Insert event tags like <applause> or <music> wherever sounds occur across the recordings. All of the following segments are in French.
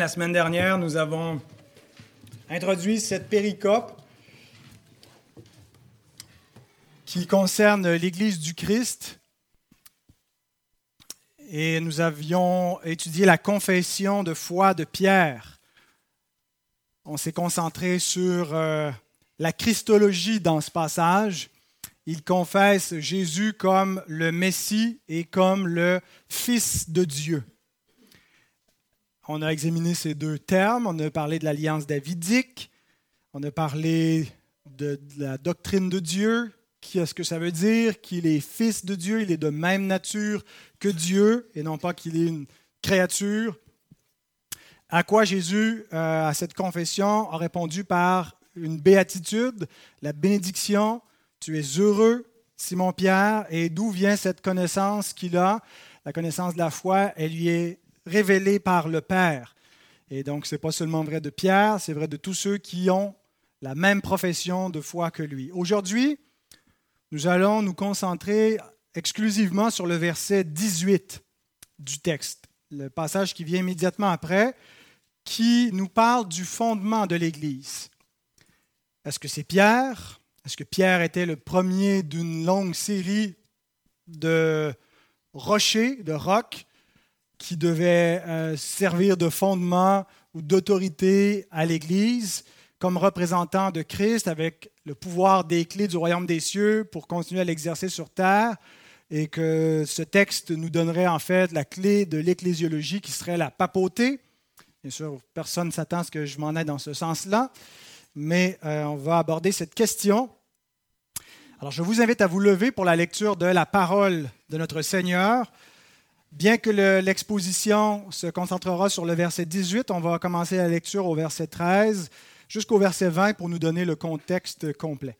La semaine dernière, nous avons introduit cette péricope qui concerne l'Église du Christ. Et nous avions étudié la confession de foi de Pierre. On s'est concentré sur euh, la Christologie dans ce passage. Il confesse Jésus comme le Messie et comme le Fils de Dieu. On a examiné ces deux termes. On a parlé de l'alliance davidique. On a parlé de, la doctrine de Dieu. Qu'est-ce que ça veut dire? Qu'il est fils de Dieu, il est de même nature que Dieu, et non pas qu'il est une créature. À quoi Jésus, euh, à cette confession, a répondu par une béatitude, la bénédiction. Tu es heureux, Simon-Pierre. Et d'où vient cette connaissance qu'il a? La connaissance de la foi, elle lui est révélé par le Père. Et donc, ce n'est pas seulement vrai de Pierre, c'est vrai de tous ceux qui ont la même profession de foi que lui. Aujourd'hui, nous allons nous concentrer exclusivement sur le verset 18 du texte, le passage qui vient immédiatement après, qui nous parle du fondement de l'Église. Est-ce que c'est Pierre? Est-ce que Pierre était le premier d'une longue série de rochers, de rocs qui devait euh, servir de fondement ou d'autorité à l'Église comme représentant de Christ avec le pouvoir des clés du royaume des cieux pour continuer à l'exercer sur terre et que ce texte nous donnerait en fait la clé de l'ecclésiologie qui serait la papauté. Bien sûr, personne ne s'attend à ce que je m'en aille dans ce sens-là, mais euh, on va aborder cette question. Alors je vous invite à vous lever pour la lecture de la parole de notre Seigneur. Bien que l'exposition se concentrera sur le verset 18, on va commencer la lecture au verset 13 jusqu'au verset 20 pour nous donner le contexte complet.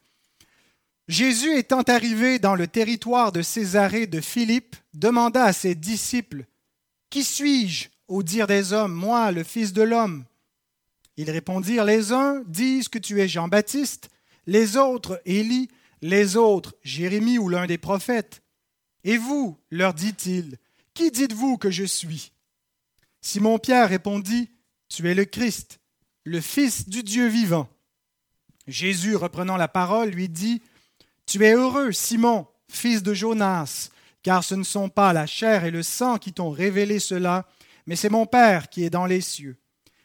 Jésus étant arrivé dans le territoire de Césarée de Philippe, demanda à ses disciples, Qui suis-je au dire des hommes, moi, le Fils de l'homme? Ils répondirent, Les uns disent que tu es Jean-Baptiste, les autres Élie, les autres Jérémie ou l'un des prophètes. Et vous, leur dit-il, qui dites-vous que je suis? Simon-Pierre répondit, Tu es le Christ, le Fils du Dieu vivant. Jésus, reprenant la parole, lui dit, Tu es heureux, Simon, fils de Jonas, car ce ne sont pas la chair et le sang qui t'ont révélé cela, mais c'est mon Père qui est dans les cieux.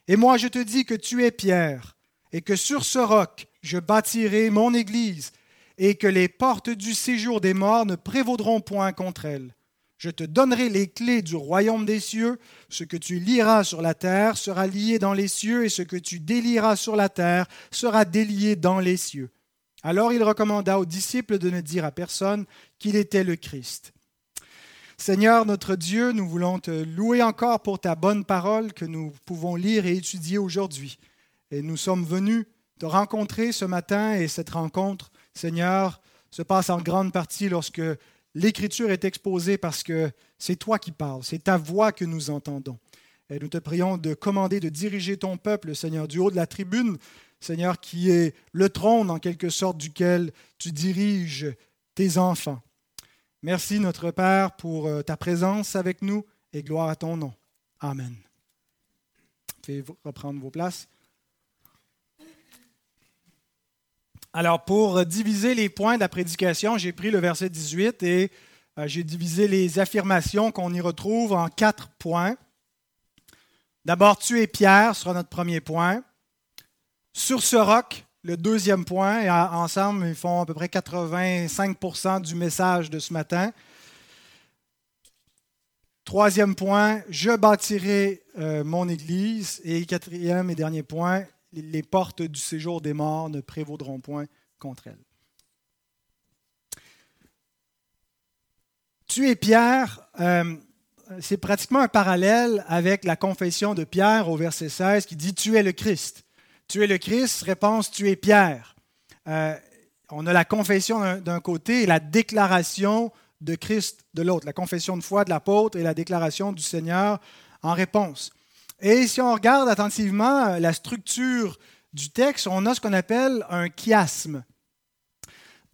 Et moi je te dis que tu es Pierre, et que sur ce roc je bâtirai mon Église, et que les portes du séjour des morts ne prévaudront point contre elle. Je te donnerai les clés du royaume des cieux. Ce que tu liras sur la terre sera lié dans les cieux, et ce que tu délieras sur la terre sera délié dans les cieux. Alors il recommanda aux disciples de ne dire à personne qu'il était le Christ. Seigneur notre Dieu, nous voulons te louer encore pour ta bonne parole que nous pouvons lire et étudier aujourd'hui. Et nous sommes venus te rencontrer ce matin et cette rencontre, Seigneur, se passe en grande partie lorsque l'Écriture est exposée parce que c'est toi qui parles, c'est ta voix que nous entendons. Et nous te prions de commander, de diriger ton peuple, Seigneur, du haut de la tribune, Seigneur, qui est le trône en quelque sorte duquel tu diriges tes enfants. Merci notre Père pour euh, ta présence avec nous et gloire à ton nom. Amen. Faites reprendre vos places. Alors, pour diviser les points de la prédication, j'ai pris le verset 18 et euh, j'ai divisé les affirmations qu'on y retrouve en quatre points. D'abord, tu es Pierre sera notre premier point. Sur ce roc, le deuxième point, et ensemble, ils font à peu près 85% du message de ce matin. Troisième point, je bâtirai euh, mon Église. Et quatrième et dernier point, les portes du séjour des morts ne prévaudront point contre elle. Tu es Pierre, euh, c'est pratiquement un parallèle avec la confession de Pierre au verset 16 qui dit Tu es le Christ. Tu es le Christ, réponse Tu es Pierre. Euh, on a la confession d'un côté et la déclaration de Christ de l'autre, la confession de foi de l'apôtre et la déclaration du Seigneur en réponse. Et si on regarde attentivement euh, la structure du texte, on a ce qu'on appelle un chiasme.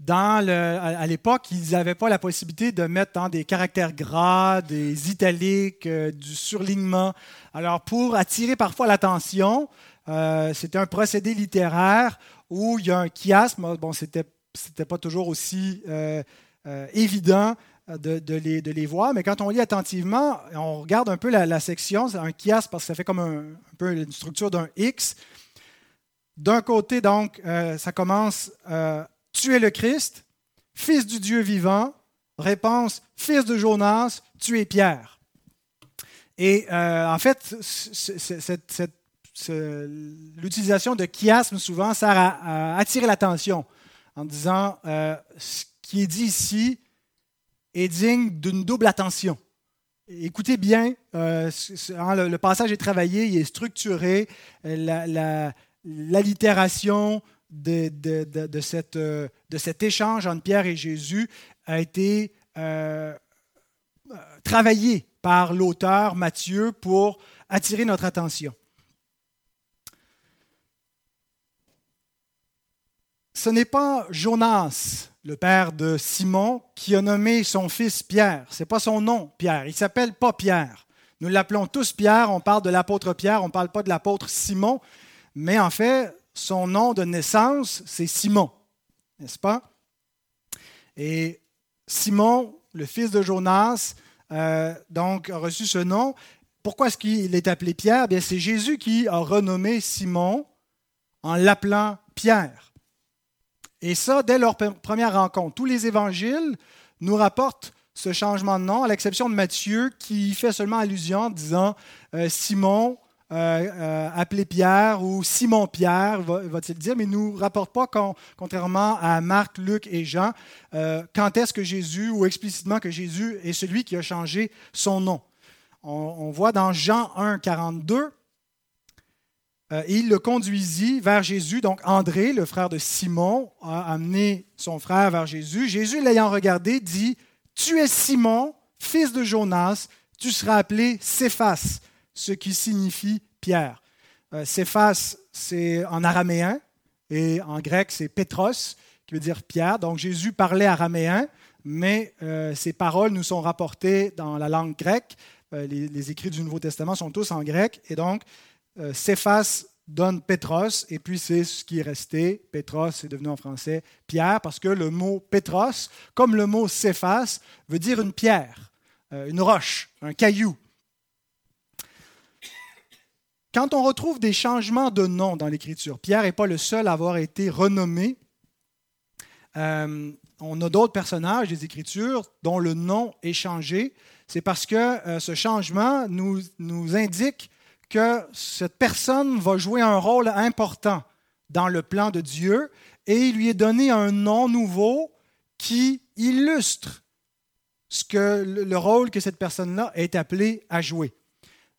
à l'époque, ils n'avaient pas la possibilité de mettre dans des caractères gras, des italiques, euh, du surlignement. Alors, pour attirer parfois l'attention, euh, c'était un procédé littéraire où il y a un chiasme. Bon, c'était c'était pas toujours aussi évident de, de, les, voir, mais quand on lit attentivement, on regarde un peu la, section, c'est un chiasme parce que ça fait comme un, peu une structure d'un X. D'un côté, donc, ça commence tu es le Christ, fils du Dieu vivant. Réponse, fils de Jonas, tu es Pierre. Et euh, en fait, l'utilisation de chiasme souvent sert à, attirer l'attention en disant euh, ce qui est dit ici est digne d'une double attention. Écoutez bien, euh, hein, le, passage est travaillé, il est structuré, l'allitération, de, de, cette, euh, de, cet échange entre Pierre et Jésus a été euh, euh, travaillé par l'auteur Matthieu pour attirer notre attention. Ce n'est pas Jonas, le père de Simon, qui a nommé son fils Pierre. Ce n'est pas son nom, Pierre. Il s'appelle pas Pierre. Nous l'appelons tous Pierre. On parle de l'apôtre Pierre, on ne parle pas de l'apôtre Simon. Mais en fait, son nom de naissance, c'est Simon, n'est-ce pas? Et Simon, le fils de Jonas, euh, donc a reçu ce nom. Pourquoi est-ce qu'il est appelé Pierre? Bien, c'est Jésus qui a renommé Simon en l'appelant Pierre. Et ça, dès leur première rencontre. Tous les évangiles nous rapportent ce changement de nom, à l'exception de Matthieu, qui fait seulement allusion en disant euh, Simon, euh, euh, appelé Pierre ou Simon-Pierre, va-t-il dire, mais nous rapporte pas, contrairement à Marc, Luc et Jean, quand est-ce que Jésus, ou explicitement que Jésus est celui qui a changé son nom. On, voit dans Jean 1, 42, il le conduisit vers Jésus. Donc André, le frère de Simon, a amené son frère vers Jésus. Jésus, l'ayant regardé, dit, Tu es Simon, fils de Jonas, tu seras appelé Céphas ce qui signifie pierre. Euh, Céphas, c'est en araméen, et en grec, c'est Petros, qui veut dire pierre. Donc Jésus parlait araméen, mais euh, ses paroles nous sont rapportées dans la langue grecque. Euh, les, écrits du Nouveau Testament sont tous en grec, et donc Céphas donne Petros, et puis c'est ce qui est resté. Petros est devenu en français pierre, parce que le mot Petros, comme le mot Céphas, veut dire une pierre, une roche, un caillou. Quand on retrouve des changements de nom dans l'Écriture, Pierre n'est pas le seul à avoir été renommé. Euh, on a d'autres personnages des Écritures dont le nom est changé. C'est parce que euh, ce changement nous indique que cette personne va jouer un rôle important dans le plan de Dieu et il lui est donné un nom nouveau qui illustre ce que, le rôle que cette personne-là est appelée à jouer.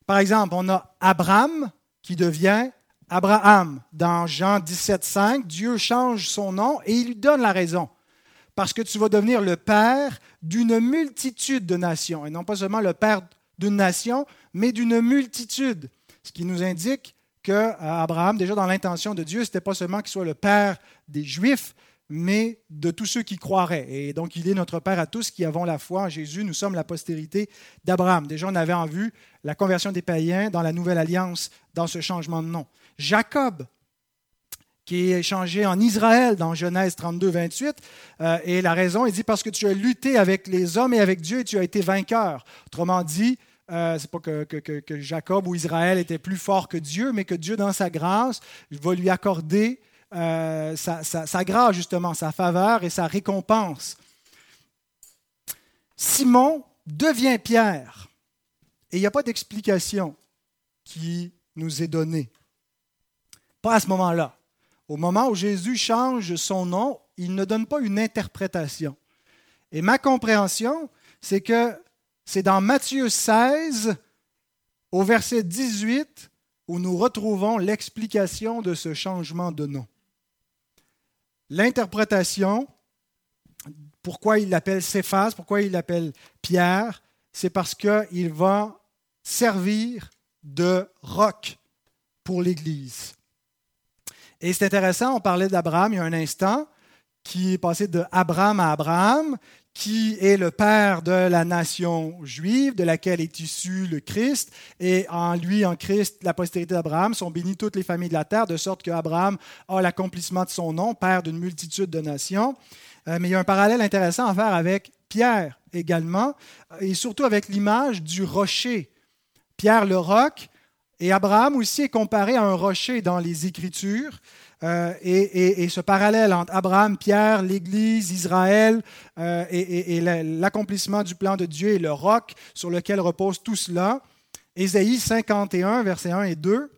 Par exemple, on a Abraham qui devient Abraham. Dans Jean 17, 5, Dieu change son nom et il lui donne la raison. Parce que tu vas devenir le père d'une multitude de nations. Et non pas seulement le père d'une nation, mais d'une multitude. Ce qui nous indique que Abraham, déjà dans l'intention de Dieu, ce n'était pas seulement qu'il soit le père des Juifs, mais de tous ceux qui croiraient. Et donc, il est notre Père à tous qui avons la foi en Jésus. Nous sommes la postérité d'Abraham. Déjà, on avait en vue la conversion des païens dans la nouvelle alliance, dans ce changement de nom. Jacob, qui est changé en Israël dans Genèse 32, 28. Euh, et la raison, il dit parce que tu as lutté avec les hommes et avec Dieu et tu as été vainqueur. Autrement dit, euh, c'est pas que, Jacob ou Israël était plus fort que Dieu, mais que Dieu, dans sa grâce, va lui accorder euh, sa, grâce, justement, sa faveur et sa récompense. Simon devient Pierre. Et il n'y a pas d'explication qui nous est donnée. Pas à ce moment-là. Au moment où Jésus change son nom, il ne donne pas une interprétation. Et ma compréhension, c'est que c'est dans Matthieu 16, au verset 18, où nous retrouvons l'explication de ce changement de nom. L'interprétation, pourquoi il l'appelle Céphas, pourquoi il l'appelle Pierre, c'est parce qu'il va servir de roc pour l'Église. Et c'est intéressant, on parlait d'Abraham il y a un instant, qui est passé de Abraham à Abraham, qui est le père de la nation juive, de laquelle est issu le Christ. Et en lui, en Christ, la postérité d'Abraham sont bénies toutes les familles de la terre, de sorte qu'Abraham a l'accomplissement de son nom, père d'une multitude de nations. Euh, mais il y a un parallèle intéressant à faire avec Pierre également, et surtout avec l'image du rocher. Pierre le roc, et Abraham aussi est comparé à un rocher dans les Écritures. Euh, et, ce parallèle entre Abraham, Pierre, l'Église, Israël euh, et, l'accomplissement du plan de Dieu et le roc sur lequel repose tout cela. Ésaïe 51, versets 1 et 2.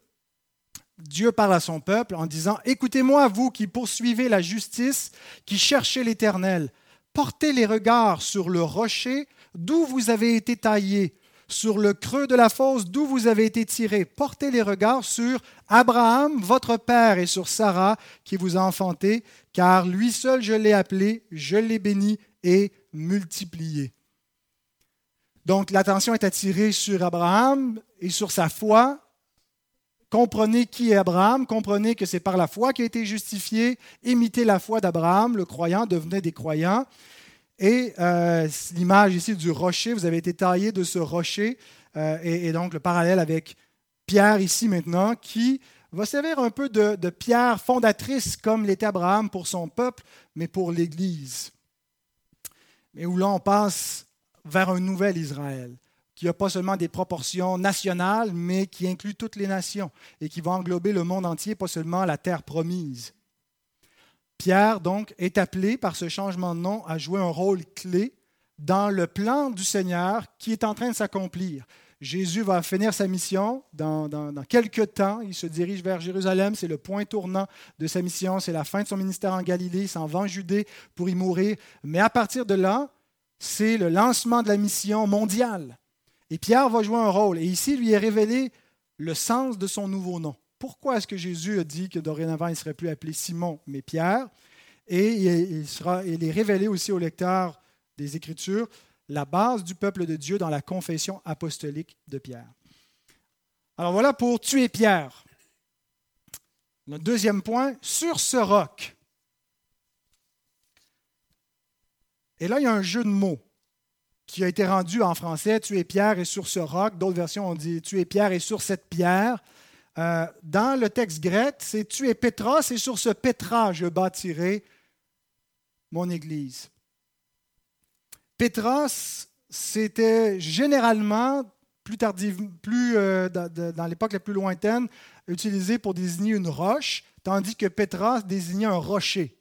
Dieu parle à son peuple en disant, Écoutez-moi, vous qui poursuivez la justice, qui cherchez l'Éternel, portez les regards sur le rocher d'où vous avez été taillés sur le creux de la fosse d'où vous avez été tirés. Portez les regards sur Abraham, votre père, et sur Sarah, qui vous a enfanté, car lui seul je l'ai appelé, je l'ai béni et multiplié. Donc l'attention est attirée sur Abraham et sur sa foi. Comprenez qui est Abraham, comprenez que c'est par la foi qu'il a été justifié, imitez la foi d'Abraham, le croyant, devenez des croyants. Et euh, l'image ici du rocher, vous avez été taillé de ce rocher, euh, et, donc le parallèle avec Pierre ici maintenant, qui va servir un peu de, de pierre fondatrice comme l'était Abraham pour son peuple, mais pour l'Église. Mais où là on passe vers un nouvel Israël, qui n'a pas seulement des proportions nationales, mais qui inclut toutes les nations et qui va englober le monde entier, pas seulement la terre promise. Pierre, donc, est appelé par ce changement de nom à jouer un rôle clé dans le plan du Seigneur qui est en train de s'accomplir. Jésus va finir sa mission dans, quelques temps. Il se dirige vers Jérusalem. C'est le point tournant de sa mission. C'est la fin de son ministère en Galilée. Il s'en va en Judée pour y mourir. Mais à partir de là, c'est le lancement de la mission mondiale. Et Pierre va jouer un rôle. Et ici, lui est révélé le sens de son nouveau nom pourquoi est-ce que Jésus a dit que dorénavant il ne serait plus appelé Simon, mais Pierre? Et il, est révélé aussi au lecteur des Écritures la base du peuple de Dieu dans la confession apostolique de Pierre. Alors voilà pour tuer Pierre. Le deuxième point, sur ce roc. Et là, il y a un jeu de mots qui a été rendu en français, tuer Pierre et sur ce roc. D'autres versions ont dit tuer Pierre et sur cette pierre. Euh, dans le texte grec, c'est tu es Pétra, c'est sur ce Pétra je bâtirai mon église. Pétras, c'était généralement, plus tardivement, plus, euh, dans, l'époque la plus lointaine, utilisé pour désigner une roche, tandis que Pétras désignait un rocher.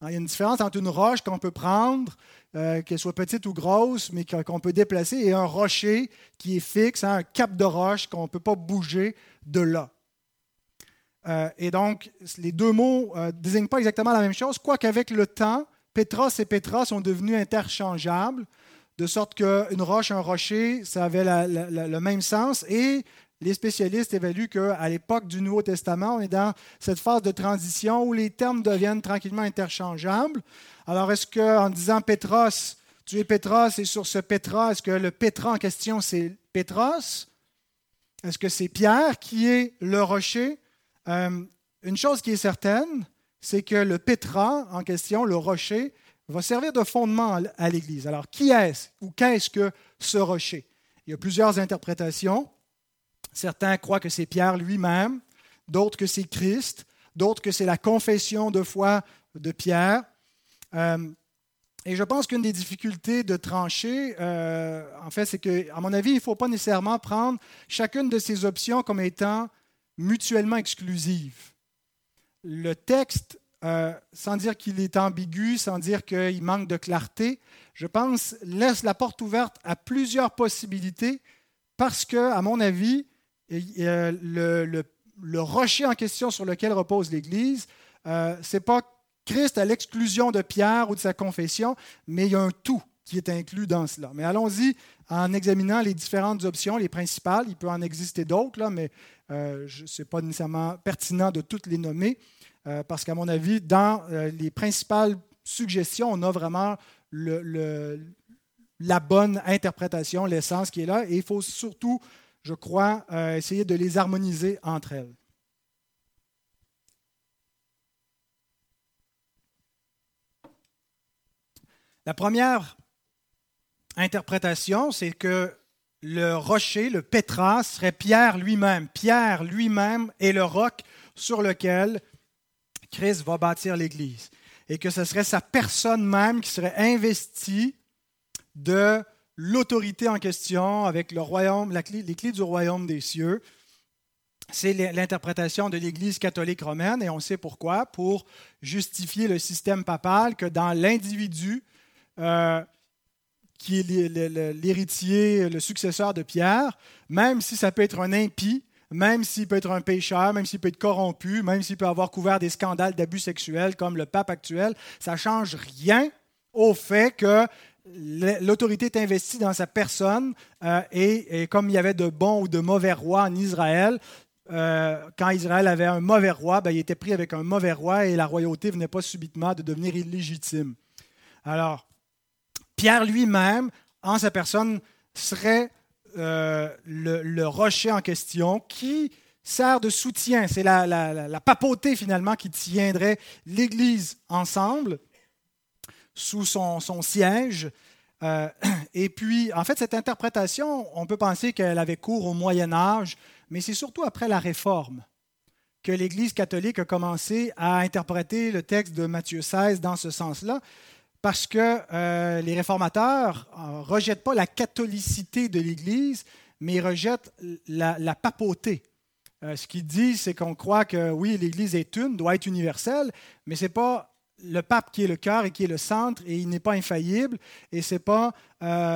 Hein, il y a une différence entre une roche qu'on peut prendre, euh, qu'elle soit petite ou grosse, mais qu'on peut déplacer, et un rocher qui est fixe, hein, un cap de roche qu'on ne peut pas bouger de là. Euh, et donc, les deux mots ne euh, désignent pas exactement la même chose, quoique avec le temps, Petros et Petra sont devenus interchangeables, de sorte qu'une roche, un rocher, ça avait le même sens. Et les spécialistes évaluent qu'à l'époque du Nouveau Testament, on est dans cette phase de transition où les termes deviennent tranquillement interchangeables. Alors, est-ce qu'en disant Petros, tu es Petros et sur ce Petra, est-ce que le Petra en question, c'est Petros? Est-ce que c'est Pierre qui est le rocher? Euh, une chose qui est certaine, c'est que le pétra en question, le rocher, va servir de fondement à l'Église. Alors, qui est-ce ou qu'est-ce que ce rocher? Il y a plusieurs interprétations. Certains croient que c'est Pierre lui-même, d'autres que c'est Christ, d'autres que c'est la confession de foi de Pierre. Euh, et je pense qu'une des difficultés de trancher, euh, en fait, c'est qu'à mon avis, il ne faut pas nécessairement prendre chacune de ces options comme étant mutuellement exclusives. Le texte, euh, sans dire qu'il est ambigu, sans dire qu'il manque de clarté, je pense, laisse la porte ouverte à plusieurs possibilités parce que, à mon avis, le, rocher en question sur lequel repose l'Église, euh, ce n'est pas Christ à l'exclusion de Pierre ou de sa confession, mais il y a un tout qui est inclus dans cela. Mais allons-y en examinant les différentes options, les principales. Il peut en exister d'autres, mais euh, ce n'est pas nécessairement pertinent de toutes les nommer, euh, parce qu'à mon avis, dans euh, les principales suggestions, on a vraiment la bonne interprétation, l'essence qui est là, et il faut surtout, je crois, essayer de les harmoniser entre elles. La première interprétation, c'est que le rocher, le Pétra, serait Pierre lui-même. Pierre lui-même est le roc sur lequel Christ va bâtir l'Église. Et que ce serait sa personne même qui serait investie de l'autorité en question avec le royaume, les clés du royaume des cieux. C'est l'interprétation de l'Église catholique romaine et on sait pourquoi, pour justifier le système papal que dans l'individu, euh, qui est l'héritier, le successeur de Pierre, même si ça peut être un impie, même s'il peut être un pécheur, même s'il peut être corrompu, même s'il peut avoir couvert des scandales d'abus sexuels comme le pape actuel, ça ne change rien au fait que l'autorité est investie dans sa personne euh, et, comme il y avait de bons ou de mauvais rois en Israël, euh, quand Israël avait un mauvais roi, ben, il était pris avec un mauvais roi et la royauté venait pas subitement de devenir illégitime. Alors, Pierre lui-même, en sa personne, serait euh, le, rocher en question qui sert de soutien. C'est la, papauté finalement qui tiendrait l'Église ensemble sous son, siège. Euh, <clears throat> et puis, en fait, cette interprétation, on peut penser qu'elle avait cours au Moyen Âge, mais c'est surtout après la Réforme que l'Église catholique a commencé à interpréter le texte de Matthieu 16 dans ce sens-là parce que euh, les réformateurs ne euh, rejettent pas la catholicité de l'Église, mais ils rejettent la, papauté. Euh, ce qu'ils disent, c'est qu'on croit que oui, l'Église est une, doit être universelle, mais ce n'est pas le pape qui est le cœur et qui est le centre, et il n'est pas infaillible, et ce n'est pas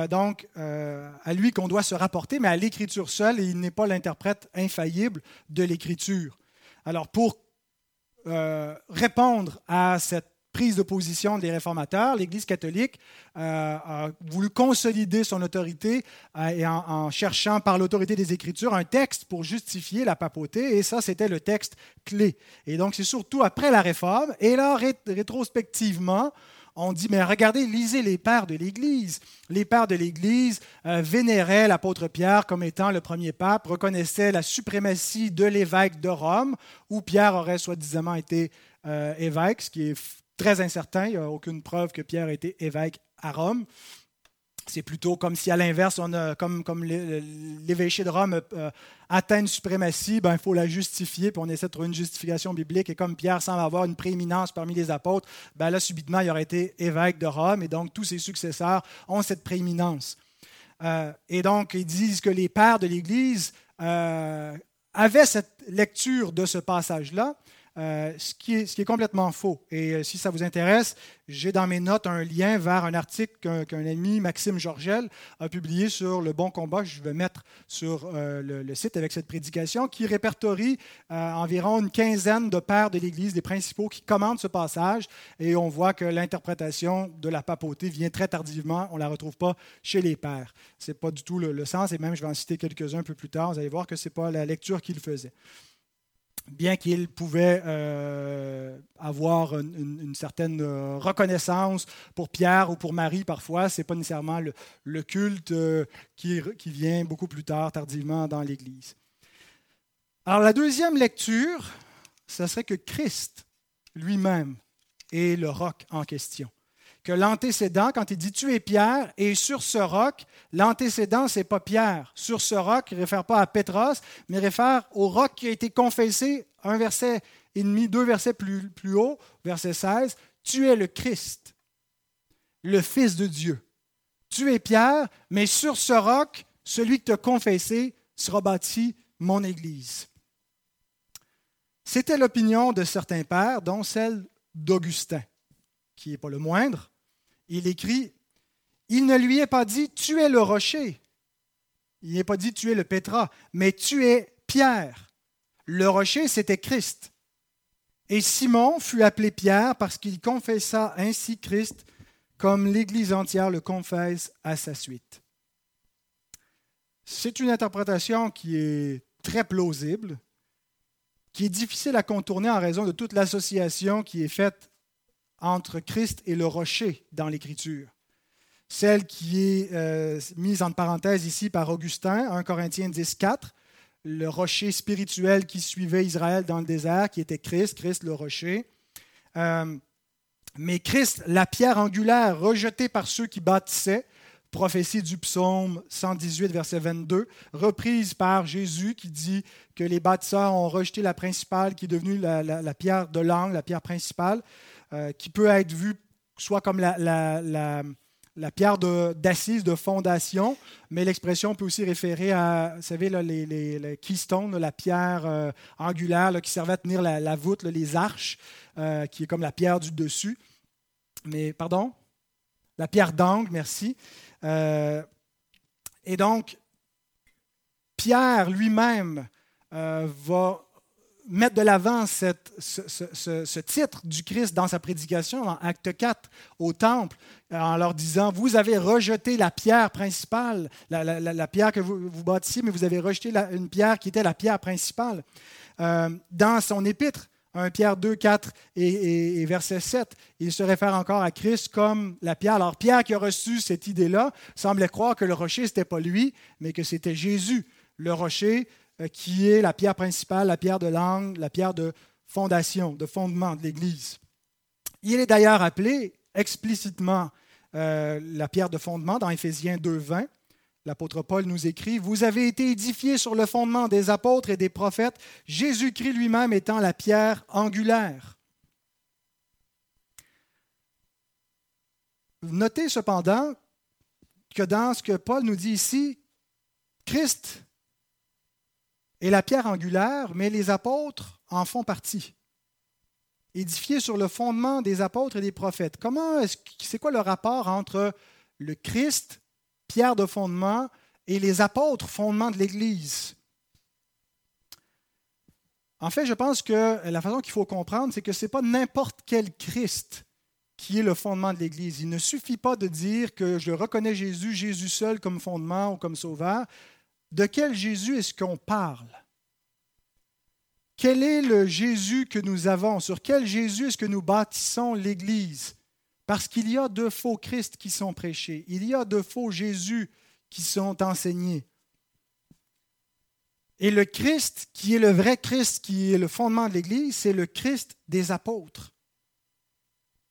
donc à lui qu'on doit se rapporter, mais à l'Écriture seule, et il n'est pas l'interprète infaillible de l'Écriture. Alors, pour répondre à cette prise de position des réformateurs, l'Église catholique euh, a voulu consolider son autorité euh, et en, cherchant par l'autorité des Écritures un texte pour justifier la papauté, et ça, c'était le texte clé. Et donc, c'est surtout après la réforme, et là, rétrospectivement, on dit, mais regardez, lisez les pères de l'Église. Les pères de l'Église euh, vénéraient l'apôtre Pierre comme étant le premier pape, reconnaissaient la suprématie de l'évêque de Rome, où Pierre aurait soi-disant été évêque, ce qui est très incertain. Il n'y a aucune preuve que Pierre ait été évêque à Rome. C'est plutôt comme si, à l'inverse, on a, comme, comme l'évêché de Rome euh, atteint une suprématie, ben, il faut la justifier, puis on essaie de trouver une justification biblique. Et comme Pierre semble avoir une prééminence parmi les apôtres, ben là, subitement, il aurait été évêque de Rome, et donc tous ses successeurs ont cette prééminence. Euh, et donc, ils disent que les pères de l'Église euh, avaient cette lecture de ce passage-là, euh, ce, qui est, complètement faux. Et euh, si ça vous intéresse, j'ai dans mes notes un lien vers un article qu'un ami, Maxime Georgel, a publié sur le bon combat. Je vais mettre sur euh, le, site avec cette prédication, qui répertorie environ une quinzaine de pères de l'Église, des principaux, qui commentent ce passage. Et on voit que l'interprétation de la papauté vient très tardivement. On ne la retrouve pas chez les pères. Ce n'est pas du tout le, le, sens. Et même, je vais en citer quelques-uns un peu plus tard. Vous allez voir que ce n'est pas la lecture qu'il faisait bien qu'il pouvait euh, avoir une, certaine euh, reconnaissance pour Pierre ou pour Marie parfois, ce n'est pas nécessairement le, culte euh, qui, qui, vient beaucoup plus tard, tardivement, dans l'Église. Alors la deuxième lecture, ce serait que Christ lui-même est le roc en question l'antécédent, quand il dit tu es Pierre, et sur ce roc, l'antécédent, ce n'est pas Pierre. Sur ce roc, il ne réfère pas à Pétros, mais réfère au roc qui a été confessé, un verset et demi, deux versets plus, haut, verset 16. Tu es le Christ, le Fils de Dieu. Tu es Pierre, mais sur ce roc, celui que tu as confessé sera bâti mon Église. C'était l'opinion de certains pères, dont celle d'Augustin, qui n'est pas le moindre, il écrit, il ne lui est pas dit, tu es le rocher. Il n'est pas dit, tu es le Pétra, mais tu es Pierre. Le rocher, c'était Christ. Et Simon fut appelé Pierre parce qu'il confessa ainsi Christ comme l'Église entière le confesse à sa suite. C'est une interprétation qui est très plausible, qui est difficile à contourner en raison de toute l'association qui est faite entre Christ et le rocher dans l'Écriture. Celle qui est euh, mise en parenthèse ici par Augustin, 1 Corinthiens 10, 4, le rocher spirituel qui suivait Israël dans le désert, qui était Christ, Christ le rocher. Euh, Mais Christ, la pierre angulaire rejetée par ceux qui bâtissaient, prophétie du psaume 118, verset 22, reprise par Jésus qui dit que les bâtisseurs ont rejeté la principale qui est devenue la, pierre de l'angle, la pierre principale, euh, qui peut être vue soit comme la, pierre d'assise de, fondation, mais l'expression peut aussi référer à, vous savez, les, les, keystones, la pierre euh, angulaire qui servait à tenir la, voûte, les arches, euh, qui est comme la pierre du dessus. Mais, pardon? La pierre d'angle, merci. Et donc, Pierre lui-même va mettre de l'avant ce, titre du Christ dans sa prédication en Acte 4 au temple, en leur disant, vous avez rejeté la pierre principale, la, pierre que vous, bâtissiez, mais vous avez rejeté une pierre qui était la pierre principale. Euh, dans son épître, 1 Pierre 2, 4 et, et, verset 7, il se réfère encore à Christ comme la pierre. Alors Pierre qui a reçu cette idée-là semblait croire que le rocher, ce n'était pas lui, mais que c'était Jésus, le rocher qui est la pierre principale, la pierre de langue, la pierre de fondation, de fondement de l'Église. Il est d'ailleurs appelé explicitement euh, la pierre de fondement dans Éphésiens 2.20. L'apôtre Paul nous écrit, Vous avez été édifiés sur le fondement des apôtres et des prophètes, Jésus-Christ lui-même étant la pierre angulaire. Notez cependant que dans ce que Paul nous dit ici, Christ et la pierre angulaire, mais les apôtres en font partie. Édifiés sur le fondement des apôtres et des prophètes. Comment est-ce, c'est quoi le rapport entre le Christ, pierre de fondement, et les apôtres, fondement de l'Église? En fait, je pense que la façon qu'il faut comprendre, c'est que ce n'est pas n'importe quel Christ qui est le fondement de l'Église. Il ne suffit pas de dire que je reconnais Jésus, Jésus seul comme fondement ou comme sauveur. De quel Jésus est-ce qu'on parle? Quel est le Jésus que nous avons? Sur quel Jésus est-ce que nous bâtissons l'Église? Parce qu'il y a de faux Christ qui sont prêchés. Il y a de faux Jésus qui sont enseignés. Et le Christ, qui est le vrai Christ, qui est le fondement de l'Église, c'est le Christ des apôtres.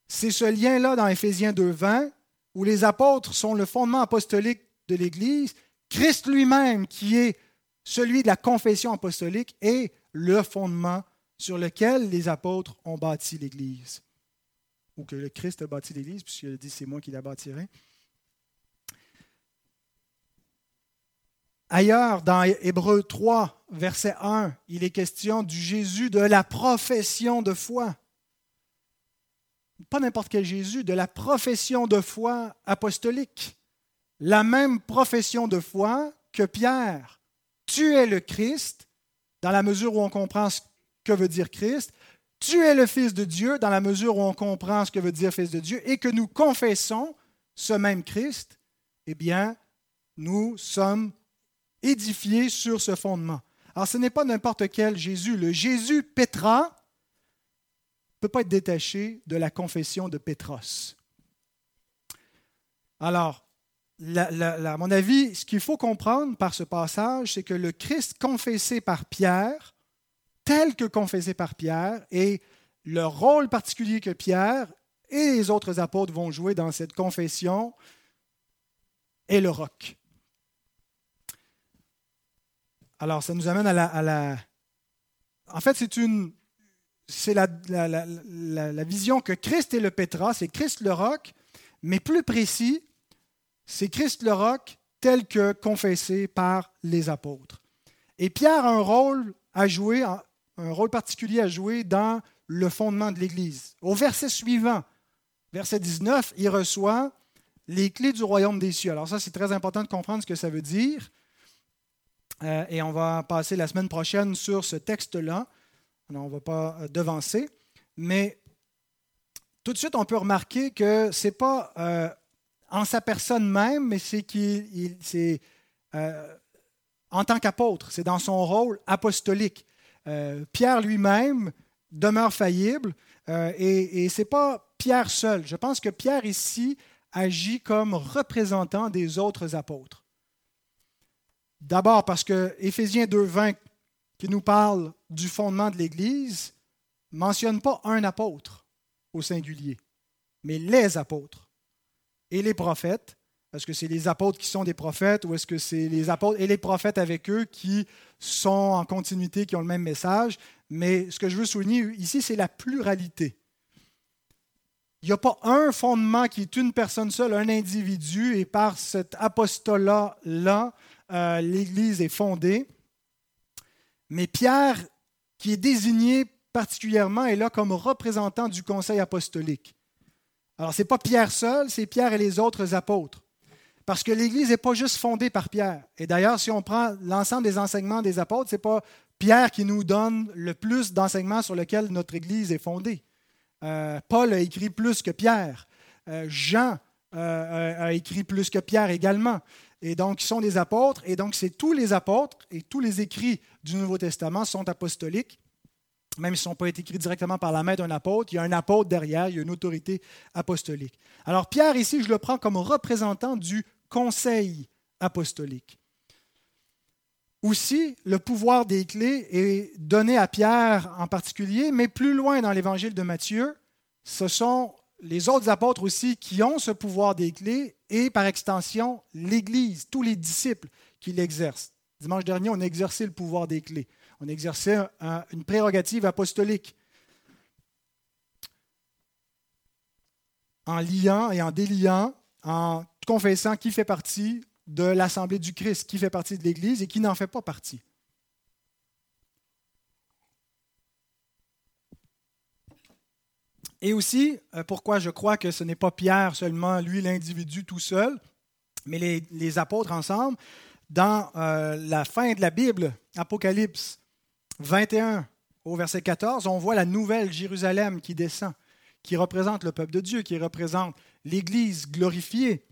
C'est ce lien-là dans Éphésiens 2.20, où les apôtres sont le fondement apostolique de l'Église, Christ lui-même, qui est celui de la confession apostolique, est le fondement sur lequel les apôtres ont bâti l'Église. Ou que le Christ a bâti l'Église, puisqu'il a dit c'est moi qui la bâtirai. Ailleurs, dans Hébreu 3, verset 1, il est question du Jésus de la profession de foi. Pas n'importe quel Jésus, de la profession de foi apostolique la même profession de foi que Pierre. Tu es le Christ, dans la mesure où on comprend ce que veut dire Christ. Tu es le Fils de Dieu, dans la mesure où on comprend ce que veut dire Fils de Dieu, et que nous confessons ce même Christ, eh bien, nous sommes édifiés sur ce fondement. Alors, ce n'est pas n'importe quel Jésus. Le Jésus Pétra ne peut pas être détaché de la confession de Pétros. Alors, à mon avis, ce qu'il faut comprendre par ce passage, c'est que le Christ confessé par Pierre, tel que confessé par Pierre, et le rôle particulier que Pierre et les autres apôtres vont jouer dans cette confession est le roc. Alors, ça nous amène à la... En fait, c'est une... C'est la, la, vision que Christ est le Pétra, c'est Christ le roc, mais plus précis, c'est Christ le roc tel que confessé par les apôtres. Et Pierre a un rôle à jouer, un rôle particulier à jouer dans le fondement de l'Église. Au verset suivant, verset 19, il reçoit les clés du royaume des cieux. Alors ça, c'est très important de comprendre ce que ça veut dire. Euh, et on va passer la semaine prochaine sur ce texte-là. on ne va pas euh, devancer. Mais tout de suite, on peut remarquer que ce n'est pas euh, en sa personne même, mais c'est qu'il euh, en tant qu'apôtre, c'est dans son rôle apostolique. Euh, Pierre lui-même demeure faillible euh, et, ce n'est pas Pierre seul. Je pense que Pierre ici agit comme représentant des autres apôtres. D'abord parce que Éphésiens 2.20, qui nous parle du fondement de l'Église, ne mentionne pas un apôtre au singulier. mais les apôtres et les prophètes. Est-ce que c'est les apôtres qui sont des prophètes ou est-ce que c'est les apôtres et les prophètes avec eux qui sont en continuité, qui ont le même message? Mais ce que je veux souligner ici, c'est la pluralité. Il n'y a pas un fondement qui est une personne seule, un individu, et par cet apostolat-là, euh, l'Église est fondée. Mais Pierre, qui est désigné particulièrement, est là comme représentant du conseil apostolique. Alors, ce n'est pas Pierre seul, c'est Pierre et les autres apôtres. Parce que l'Église n'est pas juste fondée par Pierre. Et d'ailleurs, si on prend l'ensemble des enseignements des apôtres, ce n'est pas Pierre qui nous donne le plus d'enseignements sur lesquels notre Église est fondée. Euh, Paul a écrit plus que Pierre. Euh, Jean euh, a écrit plus que Pierre également. Et donc, ils sont des apôtres. Et donc, c'est tous les apôtres et tous les écrits du Nouveau Testament sont apostoliques. Même s'ils n'ont pas été écrits directement par la main d'un apôtre, il y a un apôtre derrière, il y a une autorité apostolique. Alors, Pierre, ici, je le prends comme représentant du conseil apostolique. Aussi, le pouvoir des clés est donné à Pierre en particulier, mais plus loin dans l'évangile de Matthieu, ce sont les autres apôtres aussi qui ont ce pouvoir des clés et par extension l'Église, tous les disciples qui l'exercent. Dimanche dernier, on a exercé le pouvoir des clés. On exercé une prérogative apostolique en liant et en déliant, en confessant qui fait partie de l'Assemblée du Christ, qui fait partie de l'Église et qui n'en fait pas partie. Et aussi, euh, pourquoi je crois que ce n'est pas Pierre seulement, lui l'individu tout seul, mais les, apôtres ensemble, dans euh, la fin de la Bible, Apocalypse 21 au verset 14, on voit la nouvelle Jérusalem qui descend, qui représente le peuple de Dieu, qui représente l'Église glorifiée.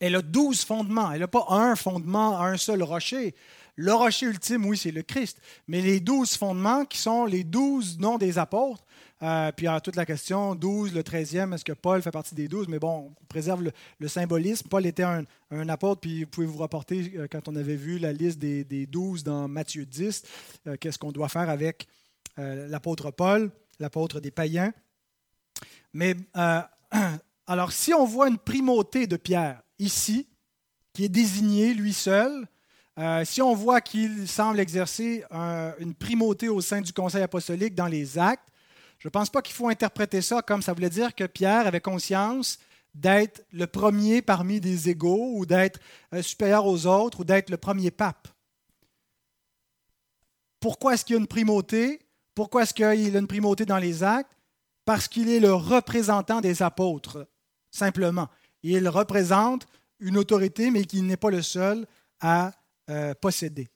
Elle a douze fondements. Elle n'a pas un fondement, un seul rocher. Le rocher ultime, oui, c'est le Christ. Mais les douze fondements, qui sont les douze noms des apôtres, euh, puis a toute la question, 12, le 13e, est-ce que Paul fait partie des douze? Mais bon, on préserve le, symbolisme. Paul était un, apôtre, puis vous pouvez vous rapporter, euh, quand on avait vu la liste des, des 12 dans Matthieu 10, euh, qu'est-ce qu'on doit faire avec l'apôtre Paul, l'apôtre des païens. Mais <clears throat> alors, si on voit une primauté de Pierre ici, qui est désigné lui seul, si on voit qu'il semble exercer une primauté au sein du conseil apostolique dans les actes, je ne pense pas qu'il faut interpréter ça comme ça voulait dire que Pierre avait conscience d'être le premier parmi des égaux ou d'être euh, supérieur aux autres ou d'être le premier pape. Pourquoi est-ce qu'il y a une primauté? Pourquoi est-ce qu'il a une primauté dans les actes? Parce qu'il est le représentant des apôtres, simplement. Il représente une autorité, mais qui n'est pas le seul à euh, posséder.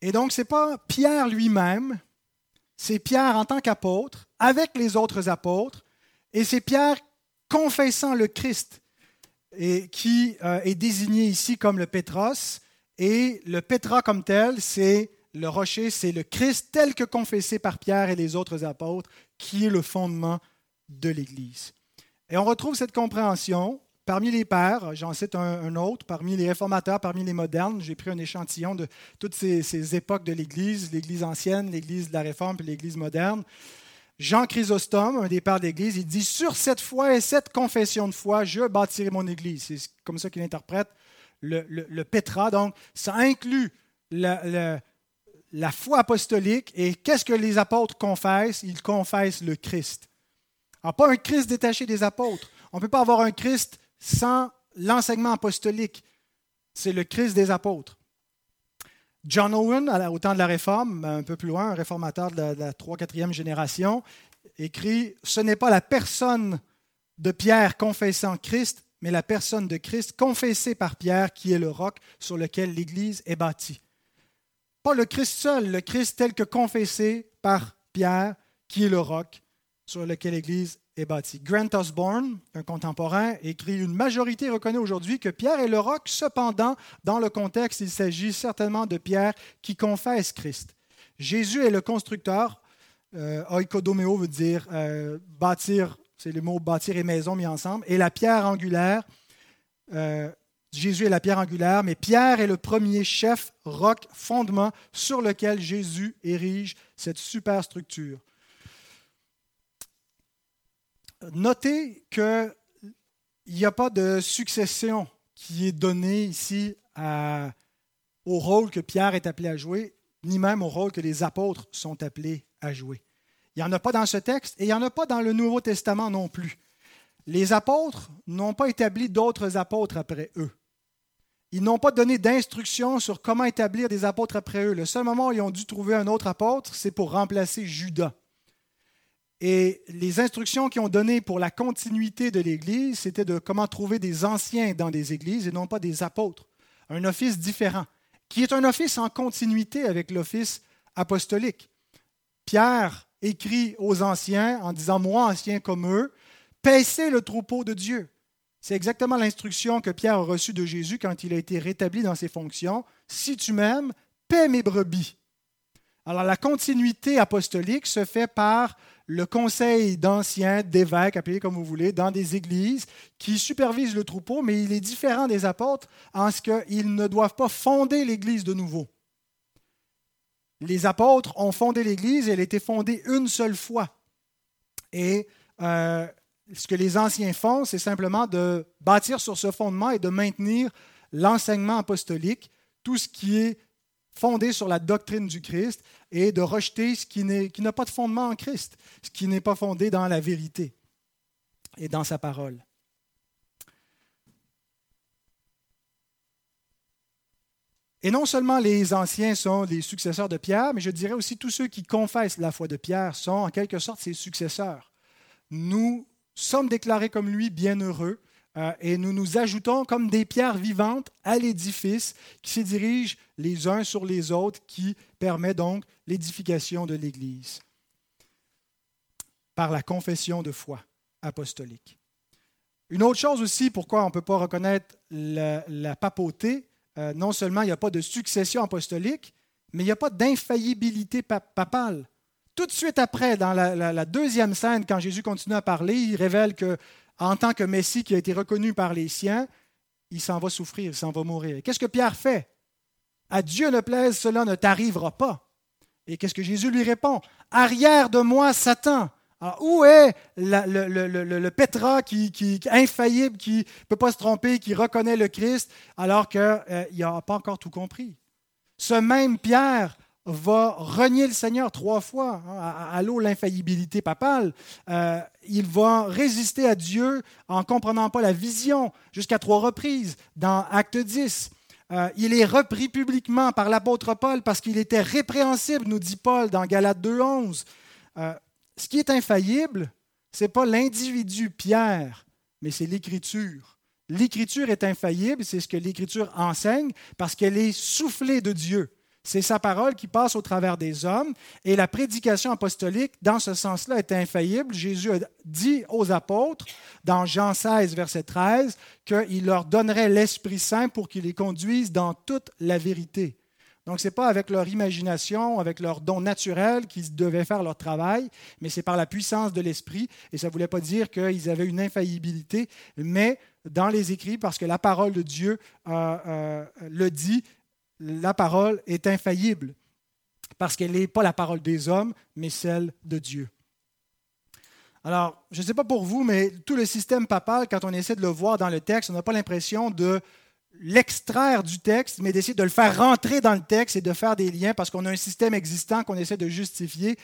Et donc, ce n'est pas Pierre lui-même c'est Pierre en tant qu'apôtre, avec les autres apôtres, et c'est Pierre confessant le Christ, qui euh, est désigné ici comme le Pétros, et le Pétra comme tel, c'est le rocher, c'est le Christ tel que confessé par Pierre et les autres apôtres, qui est le fondement de l'Église. Et on retrouve cette compréhension Parmi les pères, j'en cite un, autre, parmi les réformateurs, parmi les modernes, j'ai pris un échantillon de toutes ces, époques de l'Église, l'Église ancienne, l'Église de la Réforme et l'Église moderne. Jean Chrysostome, un des pères de l'Église, il dit Sur cette foi et cette confession de foi, je bâtirai mon Église. C'est comme ça qu'il interprète le, le, Pétra. Donc, ça inclut la, la foi apostolique. Et qu'est-ce que les apôtres confessent? Ils confessent le Christ. Alors, pas un Christ détaché des apôtres. On ne peut pas avoir un Christ sans l'enseignement apostolique. C'est le Christ des apôtres. John Owen, au temps de la Réforme, un peu plus loin, un réformateur de la, 3-4e génération, écrit Ce n'est pas la personne de Pierre confessant Christ, mais la personne de Christ confessée par Pierre qui est le roc sur lequel l'Église est bâtie. Pas le Christ seul, le Christ tel que confessé par Pierre qui est le roc sur lequel l'Église Grant Osborne, un contemporain, écrit Une majorité reconnaît aujourd'hui que Pierre est le roc, cependant, dans le contexte, il s'agit certainement de Pierre qui confesse Christ. Jésus est le constructeur. Euh, oikodomeo veut dire euh, bâtir, c'est le mot bâtir et maison mis ensemble. Et la pierre angulaire, euh, Jésus est la pierre angulaire, mais Pierre est le premier chef, roc, fondement sur lequel Jésus érige cette superstructure. Notez qu'il n'y a pas de succession qui est donnée ici au rôle que Pierre est appelé à jouer, ni même au rôle que les apôtres sont appelés à jouer. Il n'y en a pas dans ce texte et il n'y en a pas dans le Nouveau Testament non plus. Les apôtres n'ont pas établi d'autres apôtres après eux. Ils n'ont pas donné d'instructions sur comment établir des apôtres après eux. Le seul moment où ils ont dû trouver un autre apôtre, c'est pour remplacer Judas. Et les instructions qu'ils ont données pour la continuité de l'Église, c'était de comment trouver des anciens dans des églises et non pas des apôtres. Un office différent, qui est un office en continuité avec l'office apostolique. Pierre écrit aux anciens en disant, moi, ancien comme eux, paissez le troupeau de Dieu. C'est exactement l'instruction que Pierre a reçue de Jésus quand il a été rétabli dans ses fonctions. Si tu m'aimes, paie mes brebis. Alors la continuité apostolique se fait par le conseil d'anciens, d'évêques, appelez comme vous voulez, dans des églises qui supervisent le troupeau, mais il est différent des apôtres en ce qu'ils ne doivent pas fonder l'Église de nouveau. Les apôtres ont fondé l'Église elle a été fondée une seule fois. Et euh, ce que les anciens font, c'est simplement de bâtir sur ce fondement et de maintenir l'enseignement apostolique, tout ce qui est fondé sur la doctrine du Christ, et de rejeter ce qui n'a pas de fondement en Christ, ce qui n'est pas fondé dans la vérité et dans sa parole. Et non seulement les anciens sont les successeurs de Pierre, mais je dirais aussi tous ceux qui confessent la foi de Pierre sont en quelque sorte ses successeurs. Nous sommes déclarés comme lui bienheureux et nous nous ajoutons comme des pierres vivantes à l'édifice qui se dirige les uns sur les autres, qui permet donc l'édification de l'Église par la confession de foi apostolique. Une autre chose aussi, pourquoi on ne peut pas reconnaître la, papauté, euh, non seulement il n'y a pas de succession apostolique, mais il n'y a pas d'infaillibilité papale. Tout de suite après, dans la, deuxième scène, quand Jésus continue à parler, il révèle que en tant que Messie qui a été reconnu par les siens, il s'en va souffrir, il s'en va mourir. Qu'est-ce que Pierre fait? À Dieu ne plaise, cela ne t'arrivera pas. Et qu'est-ce que Jésus lui répond? Arrière de moi, Satan. Alors, où est le, le, qui, qui, infaillible, qui ne peut pas se tromper, qui reconnaît le Christ, alors qu'il euh, n'a pas encore tout compris? Ce même Pierre va renier le Seigneur trois fois. Hein, à, l'eau, l'infaillibilité papale. Euh, il va résister à Dieu en comprenant pas la vision jusqu'à trois reprises dans Acte 10. Euh, il est repris publiquement par l'apôtre Paul parce qu'il était répréhensible, nous dit Paul dans Galates 2.11. Euh, ce qui est infaillible, ce n'est pas l'individu Pierre, mais c'est l'Écriture. L'Écriture est infaillible, c'est ce que l'Écriture enseigne parce qu'elle est soufflée de Dieu. C'est sa parole qui passe au travers des hommes. Et la prédication apostolique, dans ce sens-là, est infaillible. Jésus a dit aux apôtres, dans Jean 16, verset 13, qu'il leur donnerait l'Esprit Saint pour qu'ils les conduisent dans toute la vérité. Donc, ce n'est pas avec leur imagination, avec leur don naturel qu'ils devaient faire leur travail, mais c'est par la puissance de l'Esprit. Et ça ne voulait pas dire qu'ils avaient une infaillibilité, mais dans les écrits, parce que la parole de Dieu euh, euh, le dit, la parole est infaillible, parce qu'elle n'est pas la parole des hommes, mais celle de Dieu. Alors, je ne sais pas pour vous, mais tout le système papal, quand on essaie de le voir dans le texte, on n'a pas l'impression de l'extraire du texte, mais d'essayer de le faire rentrer dans le texte et de faire des liens parce qu'on a un système existant qu'on essaie de justifier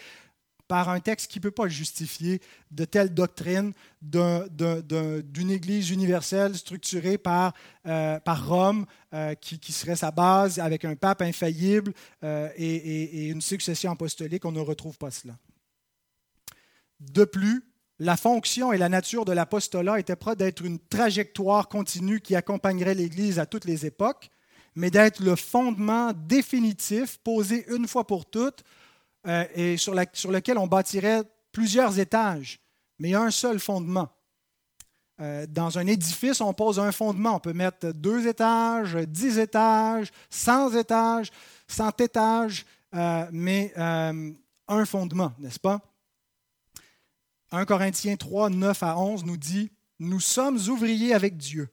par un texte qui ne peut pas justifier de telles doctrines d'une Église universelle structurée par, euh, Rome, euh, qui, serait sa base avec un pape infaillible euh, et, une succession apostolique. On ne retrouve pas cela. De plus, la fonction et la nature de l'apostolat n'étaient pas d'être une trajectoire continue qui accompagnerait l'Église à toutes les époques, mais d'être le fondement définitif posé une fois pour toutes euh, et sur, lequel on bâtirait plusieurs étages, mais un seul fondement. Euh, dans un édifice, on pose un fondement. On peut mettre deux étages, dix étages, cent étages, cent étages, euh, mais un fondement, n'est-ce pas? 1 Corinthiens 3, 9 à 11 nous dit, Nous sommes ouvriers avec Dieu.